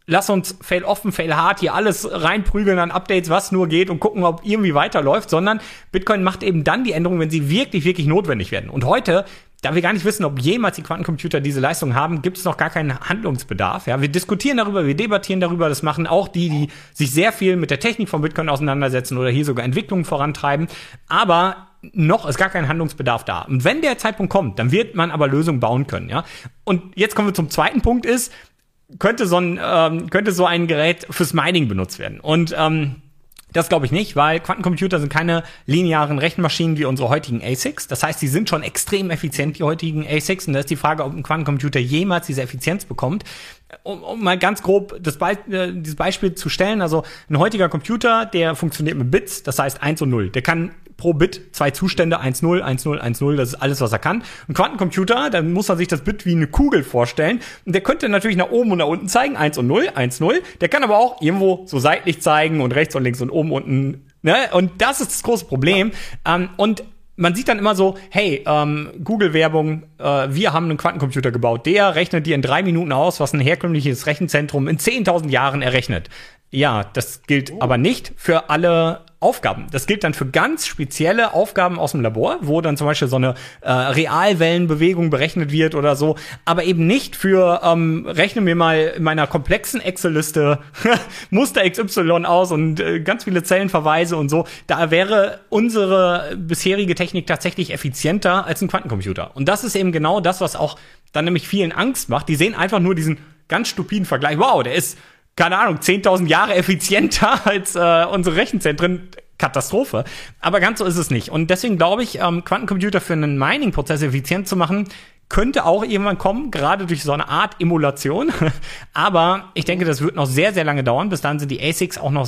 lass uns fail offen, fail hard hier alles reinprügeln an Updates, was nur geht und gucken, ob irgendwie weiterläuft, sondern Bitcoin macht eben dann die Änderungen, wenn sie wirklich, wirklich notwendig werden. Und heute da wir gar nicht wissen, ob jemals die Quantencomputer diese Leistung haben, gibt es noch gar keinen Handlungsbedarf. Ja, wir diskutieren darüber, wir debattieren darüber. Das machen auch die, die sich sehr viel mit der Technik von Bitcoin auseinandersetzen oder hier sogar Entwicklungen vorantreiben. Aber noch ist gar kein Handlungsbedarf da. Und wenn der Zeitpunkt kommt, dann wird man aber Lösungen bauen können. Ja. Und jetzt kommen wir zum zweiten Punkt: ist könnte so ein, ähm, könnte so ein Gerät fürs Mining benutzt werden. Und ähm, das glaube ich nicht, weil Quantencomputer sind keine linearen Rechenmaschinen wie unsere heutigen ASICs. Das heißt, die sind schon extrem effizient, die heutigen ASICs. Und da ist die Frage, ob ein Quantencomputer jemals diese Effizienz bekommt. Um, um mal ganz grob das Be äh, dieses Beispiel zu stellen, also ein heutiger Computer, der funktioniert mit Bits, das heißt 1 und 0. Der kann pro Bit zwei Zustände, 1, 0, 1, 0, 1, 0, das ist alles, was er kann. Ein Quantencomputer, dann muss man sich das Bit wie eine Kugel vorstellen. Und der könnte natürlich nach oben und nach unten zeigen, 1 und 0, 1, 0. Der kann aber auch irgendwo so seitlich zeigen und rechts und links und oben unten Ne? Und das ist das große Problem. Ja. Ähm, und man sieht dann immer so, hey, ähm, Google-Werbung, äh, wir haben einen Quantencomputer gebaut. Der rechnet dir in drei Minuten aus, was ein herkömmliches Rechenzentrum in 10.000 Jahren errechnet. Ja, das gilt oh. aber nicht für alle Aufgaben. Das gilt dann für ganz spezielle Aufgaben aus dem Labor, wo dann zum Beispiel so eine äh, Realwellenbewegung berechnet wird oder so, aber eben nicht für, ähm, rechne mir mal in meiner komplexen Excel-Liste Muster XY aus und äh, ganz viele Zellenverweise und so. Da wäre unsere bisherige Technik tatsächlich effizienter als ein Quantencomputer. Und das ist eben genau das, was auch dann nämlich vielen Angst macht. Die sehen einfach nur diesen ganz stupiden Vergleich. Wow, der ist keine Ahnung, 10.000 Jahre effizienter als äh, unsere Rechenzentren. Katastrophe. Aber ganz so ist es nicht. Und deswegen glaube ich, ähm, Quantencomputer für einen Mining-Prozess effizient zu machen, könnte auch irgendwann kommen, gerade durch so eine Art Emulation. Aber ich denke, das wird noch sehr, sehr lange dauern. Bis dann sind die ASICs auch noch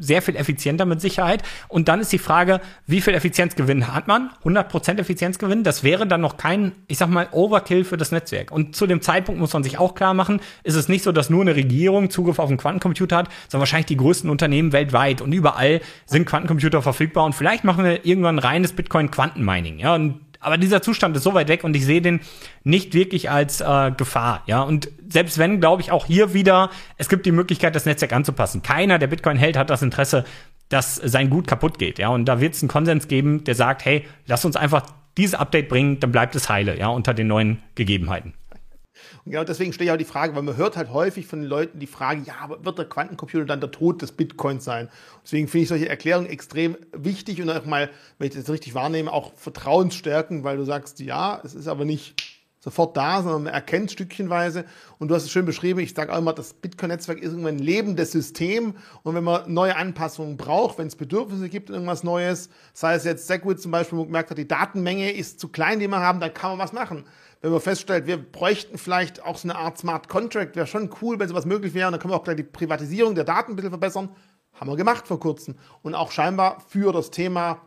sehr viel effizienter mit Sicherheit. Und dann ist die Frage, wie viel Effizienzgewinn hat man? 100% Effizienzgewinn. Das wäre dann noch kein, ich sag mal, Overkill für das Netzwerk. Und zu dem Zeitpunkt muss man sich auch klar machen, ist es nicht so, dass nur eine Regierung Zugriff auf einen Quantencomputer hat, sondern wahrscheinlich die größten Unternehmen weltweit. Und überall sind Quantencomputer verfügbar. Und vielleicht machen wir irgendwann reines Bitcoin-Quantenmining. Ja, und aber dieser Zustand ist so weit weg und ich sehe den nicht wirklich als äh, Gefahr. Ja, und selbst wenn, glaube ich, auch hier wieder, es gibt die Möglichkeit, das Netzwerk anzupassen. Keiner, der Bitcoin hält, hat das Interesse, dass sein Gut kaputt geht. Ja, und da wird es einen Konsens geben, der sagt, hey, lass uns einfach dieses Update bringen, dann bleibt es heile, ja, unter den neuen Gegebenheiten. Genau deswegen stehe ich auch die Frage, weil man hört halt häufig von den Leuten die Frage, ja, aber wird der Quantencomputer dann der Tod des Bitcoins sein? Deswegen finde ich solche Erklärungen extrem wichtig und auch mal, wenn ich das richtig wahrnehme, auch vertrauensstärken, weil du sagst, ja, es ist aber nicht sofort da, sondern man erkennt stückchenweise. Und du hast es schön beschrieben, ich sage auch immer, das Bitcoin-Netzwerk ist irgendwann ein lebendes System. Und wenn man neue Anpassungen braucht, wenn es Bedürfnisse gibt, irgendwas Neues, sei es jetzt Segwit zum Beispiel, wo man gemerkt hat, die Datenmenge ist zu klein, die wir haben, dann kann man was machen wenn man feststellt, wir bräuchten vielleicht auch so eine Art Smart Contract, wäre schon cool, wenn sowas möglich wäre. Und dann können wir auch gleich die Privatisierung der Daten ein bisschen verbessern. Haben wir gemacht vor kurzem. Und auch scheinbar für das Thema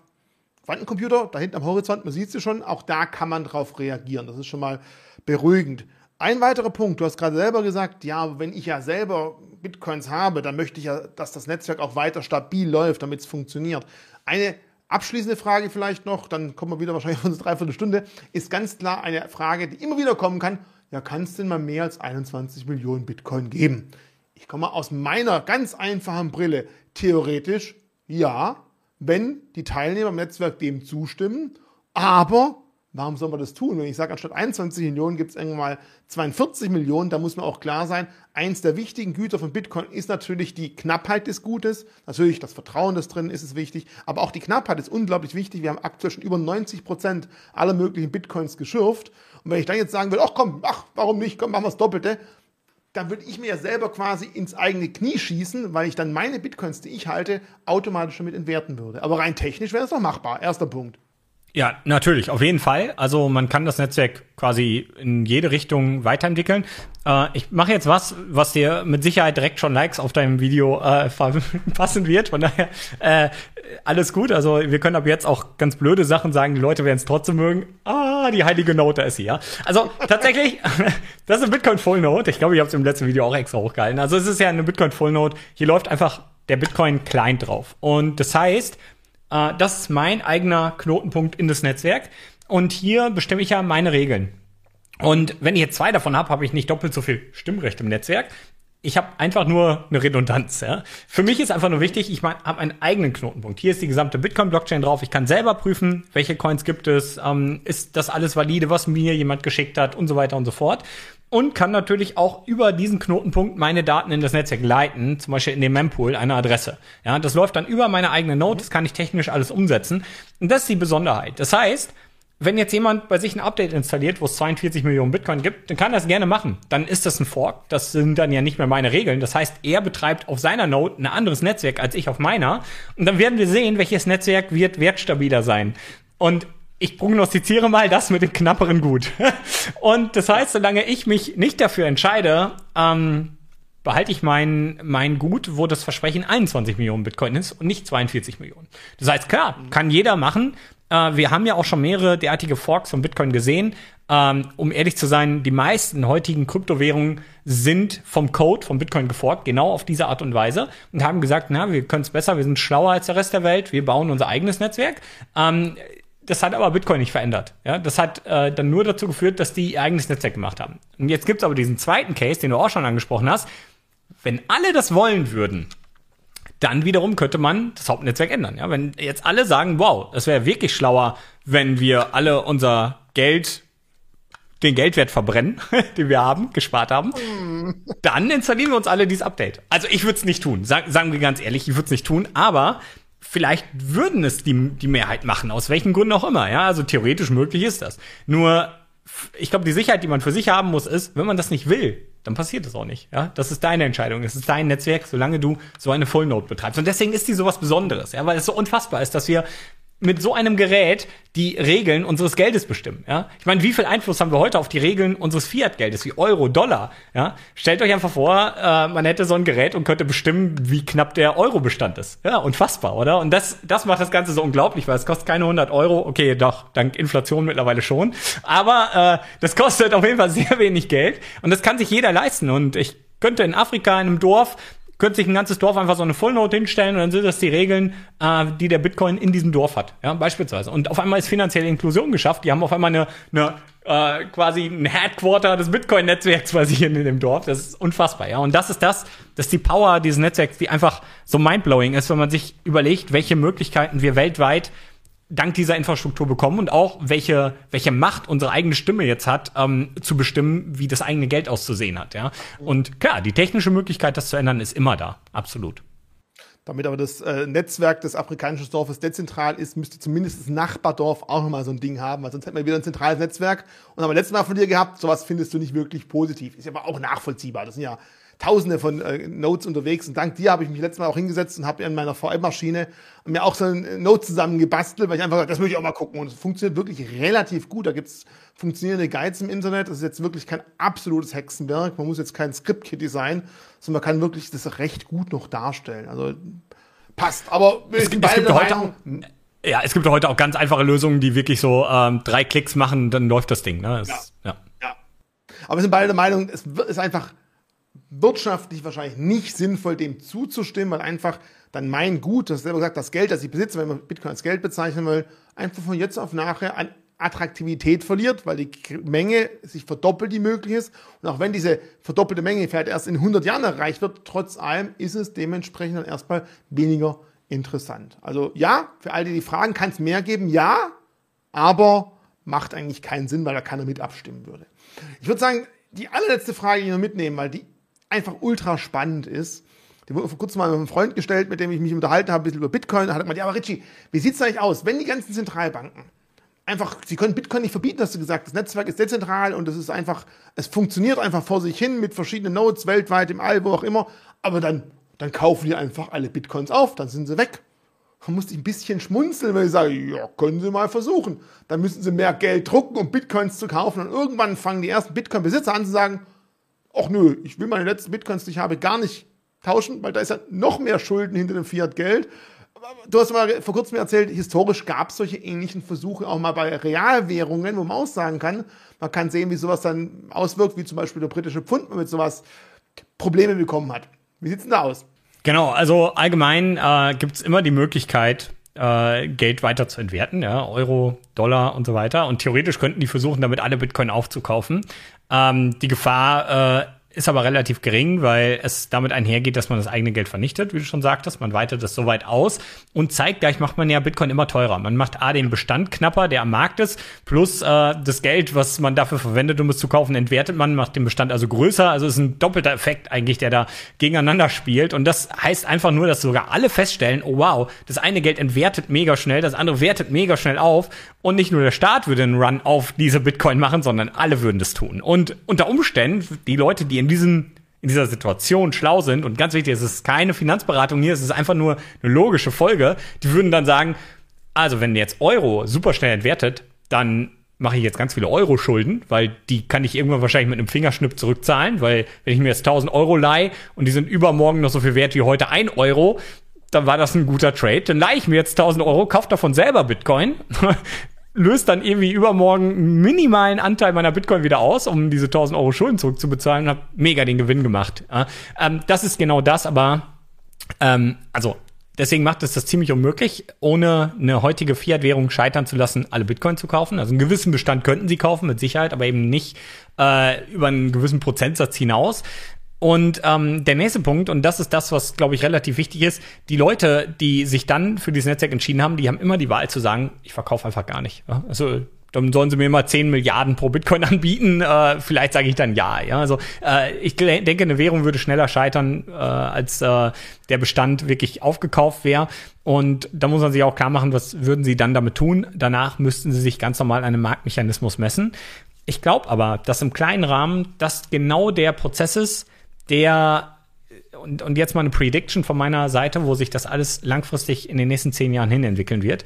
Quantencomputer, da hinten am Horizont, man sieht sie schon, auch da kann man drauf reagieren. Das ist schon mal beruhigend. Ein weiterer Punkt, du hast gerade selber gesagt, ja, wenn ich ja selber Bitcoins habe, dann möchte ich ja, dass das Netzwerk auch weiter stabil läuft, damit es funktioniert. Eine Abschließende Frage vielleicht noch, dann kommen wir wieder wahrscheinlich auf unsere Dreiviertelstunde, ist ganz klar eine Frage, die immer wieder kommen kann. Ja, kann es denn mal mehr als 21 Millionen Bitcoin geben? Ich komme aus meiner ganz einfachen Brille. Theoretisch ja, wenn die Teilnehmer im Netzwerk dem zustimmen, aber Warum soll man das tun? Wenn ich sage, anstatt 21 Millionen gibt es irgendwann mal 42 Millionen, da muss man auch klar sein, eins der wichtigen Güter von Bitcoin ist natürlich die Knappheit des Gutes. Natürlich das Vertrauen, das drin ist, ist wichtig. Aber auch die Knappheit ist unglaublich wichtig. Wir haben aktuell schon über 90 Prozent aller möglichen Bitcoins geschürft. Und wenn ich dann jetzt sagen will, ach komm, ach, warum nicht, komm, machen wir das Doppelte, dann würde ich mir ja selber quasi ins eigene Knie schießen, weil ich dann meine Bitcoins, die ich halte, automatisch damit entwerten würde. Aber rein technisch wäre es doch machbar. Erster Punkt. Ja, natürlich, auf jeden Fall. Also man kann das Netzwerk quasi in jede Richtung weiterentwickeln. Äh, ich mache jetzt was, was dir mit Sicherheit direkt schon Likes auf deinem Video äh, passen wird. Von daher äh, alles gut. Also wir können ab jetzt auch ganz blöde Sachen sagen. Die Leute werden es trotzdem mögen. Ah, die heilige Note ist hier. Also tatsächlich, das ist eine Bitcoin Full Note. Ich glaube, ich habe es im letzten Video auch extra hochgehalten. Also es ist ja eine Bitcoin Full Note. Hier läuft einfach der Bitcoin Client drauf. Und das heißt, äh, das ist mein eigener Knotenpunkt in das Netzwerk. Und hier bestimme ich ja meine Regeln. Und wenn ich jetzt zwei davon habe, habe ich nicht doppelt so viel Stimmrecht im Netzwerk. Ich habe einfach nur eine Redundanz. Ja? Für mich ist einfach nur wichtig, ich habe einen eigenen Knotenpunkt. Hier ist die gesamte Bitcoin-Blockchain drauf. Ich kann selber prüfen, welche Coins gibt es, ähm, ist das alles valide, was mir jemand geschickt hat und so weiter und so fort und kann natürlich auch über diesen Knotenpunkt meine Daten in das Netzwerk leiten, zum Beispiel in dem Mempool eine Adresse. Ja, das läuft dann über meine eigene Node, das kann ich technisch alles umsetzen. Und das ist die Besonderheit. Das heißt, wenn jetzt jemand bei sich ein Update installiert, wo es 42 Millionen Bitcoin gibt, dann kann er das gerne machen. Dann ist das ein Fork. Das sind dann ja nicht mehr meine Regeln. Das heißt, er betreibt auf seiner Node ein anderes Netzwerk als ich auf meiner. Und dann werden wir sehen, welches Netzwerk wird wertstabiler sein. Und ich prognostiziere mal das mit dem knapperen Gut. Und das heißt, solange ich mich nicht dafür entscheide, ähm, behalte ich mein, mein Gut, wo das Versprechen 21 Millionen Bitcoin ist und nicht 42 Millionen. Das heißt, klar, kann jeder machen. Äh, wir haben ja auch schon mehrere derartige Forks von Bitcoin gesehen. Ähm, um ehrlich zu sein, die meisten heutigen Kryptowährungen sind vom Code von Bitcoin geforkt, genau auf diese Art und Weise und haben gesagt, na, wir können es besser, wir sind schlauer als der Rest der Welt, wir bauen unser eigenes Netzwerk. Ähm, das hat aber Bitcoin nicht verändert. Ja, das hat äh, dann nur dazu geführt, dass die ihr eigenes Netzwerk gemacht haben. Und jetzt gibt's aber diesen zweiten Case, den du auch schon angesprochen hast. Wenn alle das wollen würden, dann wiederum könnte man das Hauptnetzwerk ändern. Ja, wenn jetzt alle sagen, wow, es wäre wirklich schlauer, wenn wir alle unser Geld den Geldwert verbrennen, den wir haben, gespart haben, dann installieren wir uns alle dieses Update. Also ich würde es nicht tun, Sag, sagen wir ganz ehrlich, ich würde es nicht tun, aber vielleicht würden es die, die Mehrheit machen, aus welchen Gründen auch immer. Ja, also theoretisch möglich ist das. Nur, ich glaube, die Sicherheit, die man für sich haben muss, ist, wenn man das nicht will, dann passiert das auch nicht. Ja, das ist deine Entscheidung. Es ist dein Netzwerk, solange du so eine Full betreibst. Und deswegen ist die sowas Besonderes, ja, weil es so unfassbar ist, dass wir mit so einem Gerät die Regeln unseres Geldes bestimmen. Ja? Ich meine, wie viel Einfluss haben wir heute auf die Regeln unseres Fiat-Geldes, wie Euro, Dollar? Ja? Stellt euch einfach vor, äh, man hätte so ein Gerät und könnte bestimmen, wie knapp der Euro-Bestand ist. Ja, unfassbar, oder? Und das, das macht das Ganze so unglaublich, weil es kostet keine 100 Euro. Okay, doch, dank Inflation mittlerweile schon. Aber äh, das kostet auf jeden Fall sehr wenig Geld und das kann sich jeder leisten. Und ich könnte in Afrika in einem Dorf könnte sich ein ganzes Dorf einfach so eine Fullnote hinstellen und dann sind das die Regeln, äh, die der Bitcoin in diesem Dorf hat, ja, beispielsweise. Und auf einmal ist finanzielle Inklusion geschafft. Die haben auf einmal eine, eine äh, quasi ein Headquarter des Bitcoin-Netzwerks in, in dem Dorf. Das ist unfassbar, ja. Und das ist das, das ist die Power dieses Netzwerks, die einfach so mindblowing ist, wenn man sich überlegt, welche Möglichkeiten wir weltweit dank dieser Infrastruktur bekommen und auch welche, welche Macht unsere eigene Stimme jetzt hat, ähm, zu bestimmen, wie das eigene Geld auszusehen hat. Ja? Und klar, die technische Möglichkeit, das zu ändern, ist immer da. Absolut. Damit aber das äh, Netzwerk des afrikanischen Dorfes dezentral ist, müsste zumindest das Nachbardorf auch nochmal so ein Ding haben, weil sonst hätten wir wieder ein zentrales Netzwerk. Und haben wir letztes Mal von dir gehabt, sowas findest du nicht wirklich positiv. Ist aber auch nachvollziehbar. Das sind ja tausende von äh, Notes unterwegs und dank dir habe ich mich letztes Mal auch hingesetzt und habe in meiner VM-Maschine mir auch so ein Note zusammengebastelt, weil ich einfach das möchte ich auch mal gucken und es funktioniert wirklich relativ gut. Da gibt's funktionierende Guides im Internet. Das ist jetzt wirklich kein absolutes Hexenwerk. Man muss jetzt kein Script-Kit sein, sondern man kann wirklich das recht gut noch darstellen. Also passt. Aber es gibt, es gibt heute auch, ja, es gibt heute auch ganz einfache Lösungen, die wirklich so ähm, drei Klicks machen, dann läuft das Ding. Ne? Es, ja. ja. ja. Aber wir sind beide der Meinung, es ist einfach wirtschaftlich wahrscheinlich nicht sinnvoll, dem zuzustimmen, weil einfach dann mein Gut, das selber gesagt, das Geld, das ich besitze, wenn man Bitcoin als Geld bezeichnen will, einfach von jetzt auf nachher an Attraktivität verliert, weil die Menge sich verdoppelt, die möglich ist. Und auch wenn diese verdoppelte Menge vielleicht erst in 100 Jahren erreicht wird, trotz allem ist es dementsprechend dann erstmal weniger interessant. Also ja, für all die, die fragen, kann es mehr geben? Ja, aber macht eigentlich keinen Sinn, weil da keiner mit abstimmen würde. Ich würde sagen, die allerletzte Frage, die wir mitnehmen, weil die einfach ultra spannend ist. Die wurde vor kurzem mal mit einem Freund gestellt, mit dem ich mich unterhalten habe, ein bisschen über Bitcoin. Da hat er gemeint, ja, aber Richie, wie sieht's eigentlich aus, wenn die ganzen Zentralbanken einfach, sie können Bitcoin nicht verbieten, hast du gesagt. Das Netzwerk ist dezentral und es ist einfach, es funktioniert einfach vor sich hin mit verschiedenen Nodes weltweit, im All, wo auch immer. Aber dann, dann kaufen die einfach alle Bitcoins auf, dann sind sie weg. Da musste ich ein bisschen schmunzeln, weil ich sage, ja, können Sie mal versuchen. Dann müssen Sie mehr Geld drucken, um Bitcoins zu kaufen. Und irgendwann fangen die ersten Bitcoin-Besitzer an zu sagen, ach nö, ich will meine letzten Bitcoins, die ich habe, gar nicht tauschen, weil da ist ja noch mehr Schulden hinter dem Fiat-Geld. Du hast mal vor kurzem erzählt, historisch gab es solche ähnlichen Versuche auch mal bei Realwährungen, wo man auch sagen kann, man kann sehen, wie sowas dann auswirkt, wie zum Beispiel der britische Pfund mit sowas Probleme bekommen hat. Wie sieht's denn da aus? Genau, also allgemein äh, gibt es immer die Möglichkeit, äh, Geld weiter zu entwerten, ja, Euro, Dollar und so weiter. Und theoretisch könnten die versuchen, damit alle Bitcoin aufzukaufen. Ähm, die Gefahr äh, ist aber relativ gering, weil es damit einhergeht, dass man das eigene Geld vernichtet, wie du schon sagtest. Man weitet das so weit aus und zeigt gleich macht man ja Bitcoin immer teurer. Man macht A den Bestand knapper, der am Markt ist, plus äh, das Geld, was man dafür verwendet, um es zu kaufen, entwertet man, macht den Bestand also größer. Also ist ein doppelter Effekt eigentlich, der da gegeneinander spielt. Und das heißt einfach nur, dass sogar alle feststellen, oh wow, das eine Geld entwertet mega schnell, das andere wertet mega schnell auf. Und nicht nur der Staat würde einen Run auf diese Bitcoin machen, sondern alle würden das tun. Und unter Umständen, die Leute, die in diesem in dieser Situation schlau sind und ganz wichtig, es ist keine Finanzberatung hier, es ist einfach nur eine logische Folge, die würden dann sagen, also wenn jetzt Euro super schnell entwertet, dann mache ich jetzt ganz viele Euro-Schulden, weil die kann ich irgendwann wahrscheinlich mit einem Fingerschnipp zurückzahlen, weil wenn ich mir jetzt 1000 Euro leihe und die sind übermorgen noch so viel wert wie heute ein Euro, dann war das ein guter Trade. Dann leihe ich mir jetzt 1000 Euro, kaufe davon selber Bitcoin, löst dann irgendwie übermorgen minimalen Anteil meiner Bitcoin wieder aus, um diese 1000 Euro Schulden zurückzubezahlen und habe mega den Gewinn gemacht. Ja, ähm, das ist genau das, aber ähm, also deswegen macht es das ziemlich unmöglich, ohne eine heutige Fiat-Währung scheitern zu lassen, alle Bitcoin zu kaufen. Also einen gewissen Bestand könnten sie kaufen, mit Sicherheit, aber eben nicht äh, über einen gewissen Prozentsatz hinaus. Und ähm, der nächste Punkt, und das ist das, was, glaube ich, relativ wichtig ist, die Leute, die sich dann für dieses Netzwerk entschieden haben, die haben immer die Wahl zu sagen, ich verkaufe einfach gar nicht. Also dann sollen sie mir mal 10 Milliarden pro Bitcoin anbieten. Äh, vielleicht sage ich dann ja. ja? Also äh, ich denke, eine Währung würde schneller scheitern, äh, als äh, der Bestand wirklich aufgekauft wäre. Und da muss man sich auch klar machen, was würden sie dann damit tun. Danach müssten sie sich ganz normal einem Marktmechanismus messen. Ich glaube aber, dass im kleinen Rahmen das genau der Prozess ist, der und, und jetzt mal eine Prediction von meiner Seite, wo sich das alles langfristig in den nächsten zehn Jahren hin entwickeln wird.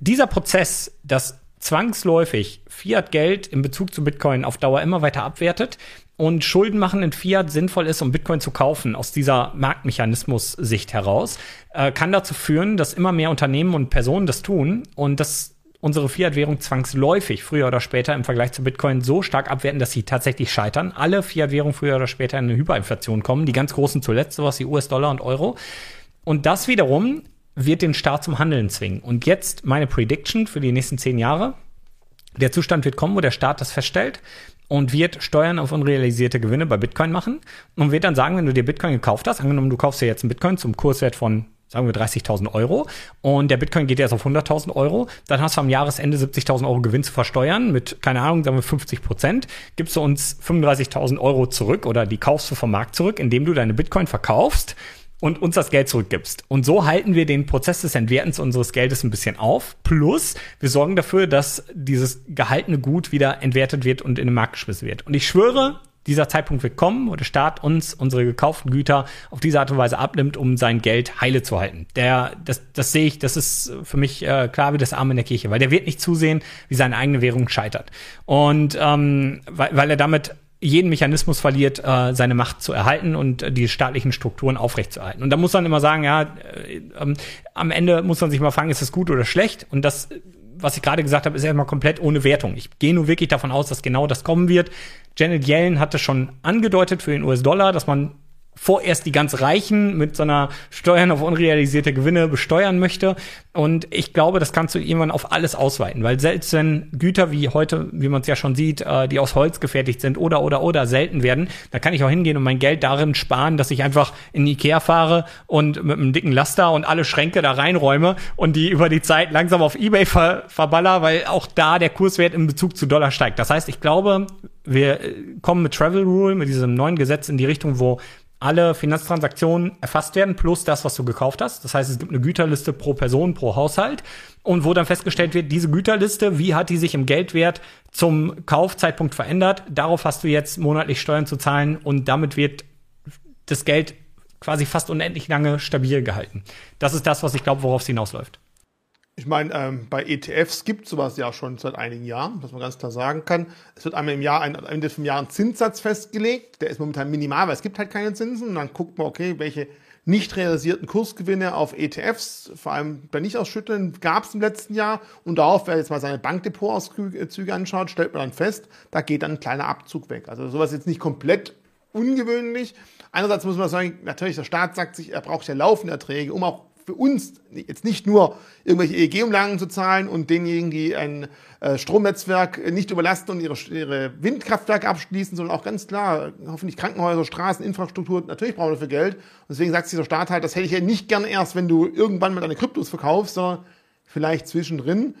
Dieser Prozess, dass zwangsläufig Fiat-Geld in Bezug zu Bitcoin auf Dauer immer weiter abwertet und Schulden machen in Fiat sinnvoll ist, um Bitcoin zu kaufen, aus dieser Marktmechanismus-Sicht heraus, äh, kann dazu führen, dass immer mehr Unternehmen und Personen das tun und das unsere Fiat-Währung zwangsläufig früher oder später im Vergleich zu Bitcoin so stark abwerten, dass sie tatsächlich scheitern. Alle Fiat-Währungen früher oder später in eine Hyperinflation kommen. Die ganz großen zuletzt, sowas wie US-Dollar und Euro. Und das wiederum wird den Staat zum Handeln zwingen. Und jetzt meine Prediction für die nächsten zehn Jahre. Der Zustand wird kommen, wo der Staat das feststellt und wird Steuern auf unrealisierte Gewinne bei Bitcoin machen und wird dann sagen, wenn du dir Bitcoin gekauft hast, angenommen du kaufst dir jetzt einen Bitcoin zum Kurswert von sagen wir 30.000 Euro und der Bitcoin geht jetzt auf 100.000 Euro, dann hast du am Jahresende 70.000 Euro Gewinn zu versteuern mit, keine Ahnung, sagen wir 50 Prozent, gibst du uns 35.000 Euro zurück oder die kaufst du vom Markt zurück, indem du deine Bitcoin verkaufst und uns das Geld zurückgibst. Und so halten wir den Prozess des Entwertens unseres Geldes ein bisschen auf. Plus, wir sorgen dafür, dass dieses gehaltene Gut wieder entwertet wird und in den Markt geschmissen wird. Und ich schwöre, dieser Zeitpunkt wird kommen, wo der Staat uns unsere gekauften Güter auf diese Art und Weise abnimmt, um sein Geld heile zu halten. Der, das, das sehe ich, das ist für mich äh, klar wie das Arm in der Kirche, weil der wird nicht zusehen, wie seine eigene Währung scheitert. Und ähm, weil, weil er damit jeden Mechanismus verliert, äh, seine Macht zu erhalten und äh, die staatlichen Strukturen aufrechtzuerhalten. Und da muss man immer sagen, ja, äh, äh, am Ende muss man sich mal fragen, ist das gut oder schlecht? Und das was ich gerade gesagt habe, ist erstmal komplett ohne Wertung. Ich gehe nur wirklich davon aus, dass genau das kommen wird. Janet Yellen hatte schon angedeutet für den US-Dollar, dass man vorerst die ganz Reichen mit so einer Steuern auf unrealisierte Gewinne besteuern möchte. Und ich glaube, das kannst du irgendwann auf alles ausweiten, weil selbst wenn Güter wie heute, wie man es ja schon sieht, äh, die aus Holz gefertigt sind oder oder oder selten werden, da kann ich auch hingehen und mein Geld darin sparen, dass ich einfach in Ikea fahre und mit einem dicken Laster und alle Schränke da reinräume und die über die Zeit langsam auf eBay ver verballer, weil auch da der Kurswert in Bezug zu Dollar steigt. Das heißt, ich glaube, wir äh, kommen mit Travel Rule, mit diesem neuen Gesetz in die Richtung, wo alle Finanztransaktionen erfasst werden, plus das, was du gekauft hast. Das heißt, es gibt eine Güterliste pro Person, pro Haushalt und wo dann festgestellt wird, diese Güterliste, wie hat die sich im Geldwert zum Kaufzeitpunkt verändert? Darauf hast du jetzt monatlich Steuern zu zahlen und damit wird das Geld quasi fast unendlich lange stabil gehalten. Das ist das, was ich glaube, worauf es hinausläuft. Ich meine, ähm, bei ETFs gibt es sowas ja schon seit einigen Jahren, was man ganz klar sagen kann. Es wird einmal im Jahr, ein, Ende vom Jahr ein Zinssatz festgelegt. Der ist momentan minimal, weil es gibt halt keine Zinsen. Und dann guckt man, okay, welche nicht realisierten Kursgewinne auf ETFs, vor allem bei Nichtausschütteln, gab es im letzten Jahr. Und darauf, wer jetzt mal seine Bankdepotauszüge anschaut, stellt man dann fest, da geht dann ein kleiner Abzug weg. Also sowas jetzt nicht komplett ungewöhnlich. Einerseits muss man sagen, natürlich, der Staat sagt sich, er braucht ja laufende Erträge, um auch für uns jetzt nicht nur irgendwelche EEG-Umlagen zu zahlen und denjenigen, die ein äh, Stromnetzwerk nicht überlasten und ihre, Windkraftwerke abschließen, sondern auch ganz klar, hoffentlich Krankenhäuser, Straßen, Infrastruktur, natürlich brauchen wir dafür Geld. Und deswegen sagt sich der Staat halt, das hätte ich ja nicht gern erst, wenn du irgendwann mal deine Kryptos verkaufst, sondern vielleicht zwischendrin.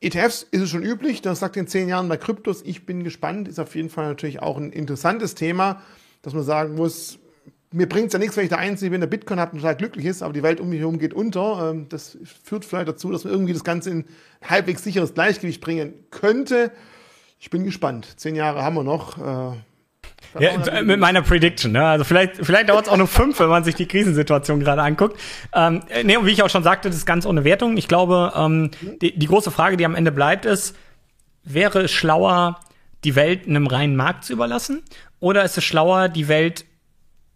ETFs ist es schon üblich, das sagt in zehn Jahren bei Kryptos, ich bin gespannt, ist auf jeden Fall natürlich auch ein interessantes Thema, dass man sagen muss, mir bringt es ja nichts, wenn ich der Einzige bin, der Bitcoin hat und total glücklich ist, aber die Welt um mich herum geht unter. Ähm, das führt vielleicht dazu, dass man irgendwie das Ganze in halbwegs sicheres Gleichgewicht bringen könnte. Ich bin gespannt. Zehn Jahre haben wir noch. Äh, ja, mit meiner Prediction. Ne? Also vielleicht, vielleicht dauert es auch nur fünf, wenn man sich die Krisensituation gerade anguckt. Ähm, nee, und wie ich auch schon sagte, das ist ganz ohne Wertung. Ich glaube, ähm, die, die große Frage, die am Ende bleibt, ist, wäre es schlauer, die Welt einem reinen Markt zu überlassen? Oder ist es schlauer, die Welt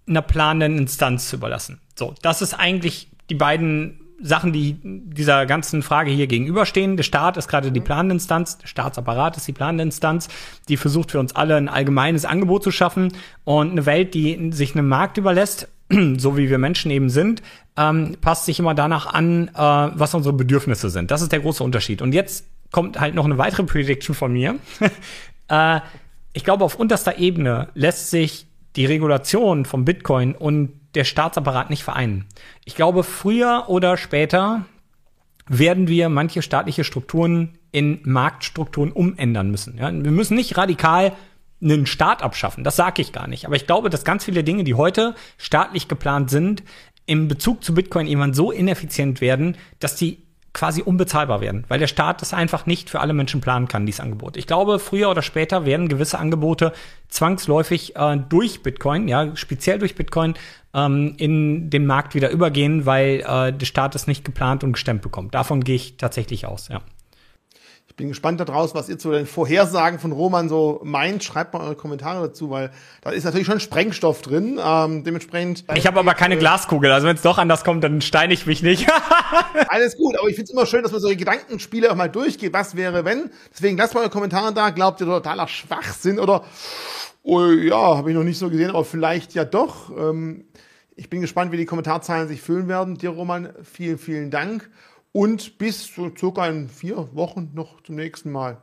einer planenden Instanz zu überlassen. So, das ist eigentlich die beiden Sachen, die dieser ganzen Frage hier gegenüberstehen. Der Staat ist gerade die planende Instanz, der Staatsapparat ist die planende Instanz, die versucht für uns alle ein allgemeines Angebot zu schaffen und eine Welt, die sich einem Markt überlässt, so wie wir Menschen eben sind, ähm, passt sich immer danach an, äh, was unsere Bedürfnisse sind. Das ist der große Unterschied. Und jetzt kommt halt noch eine weitere Prediction von mir. äh, ich glaube, auf unterster Ebene lässt sich die Regulation vom Bitcoin und der Staatsapparat nicht vereinen. Ich glaube, früher oder später werden wir manche staatliche Strukturen in Marktstrukturen umändern müssen. Ja? Wir müssen nicht radikal einen Staat abschaffen, das sage ich gar nicht. Aber ich glaube, dass ganz viele Dinge, die heute staatlich geplant sind, im Bezug zu Bitcoin irgendwann so ineffizient werden, dass die quasi unbezahlbar werden, weil der Staat das einfach nicht für alle Menschen planen kann, dieses Angebot. Ich glaube, früher oder später werden gewisse Angebote zwangsläufig äh, durch Bitcoin, ja, speziell durch Bitcoin, ähm, in den Markt wieder übergehen, weil äh, der Staat es nicht geplant und gestemmt bekommt. Davon gehe ich tatsächlich aus, ja. Ich bin gespannt daraus, was ihr zu den Vorhersagen von Roman so meint. Schreibt mal eure Kommentare dazu, weil da ist natürlich schon Sprengstoff drin. Ähm, dementsprechend. Ich habe aber keine Glaskugel, also wenn es doch anders kommt, dann steine ich mich nicht. Alles gut, aber ich finde es immer schön, dass man solche Gedankenspiele auch mal durchgeht. Was wäre, wenn? Deswegen lasst mal eure Kommentare da. Glaubt ihr totaler Schwachsinn oder oh, ja, habe ich noch nicht so gesehen, aber vielleicht ja doch. Ähm, ich bin gespannt, wie die Kommentarzahlen sich füllen werden. Dir, Roman, vielen, vielen Dank und bis so circa in vier Wochen noch zum nächsten Mal.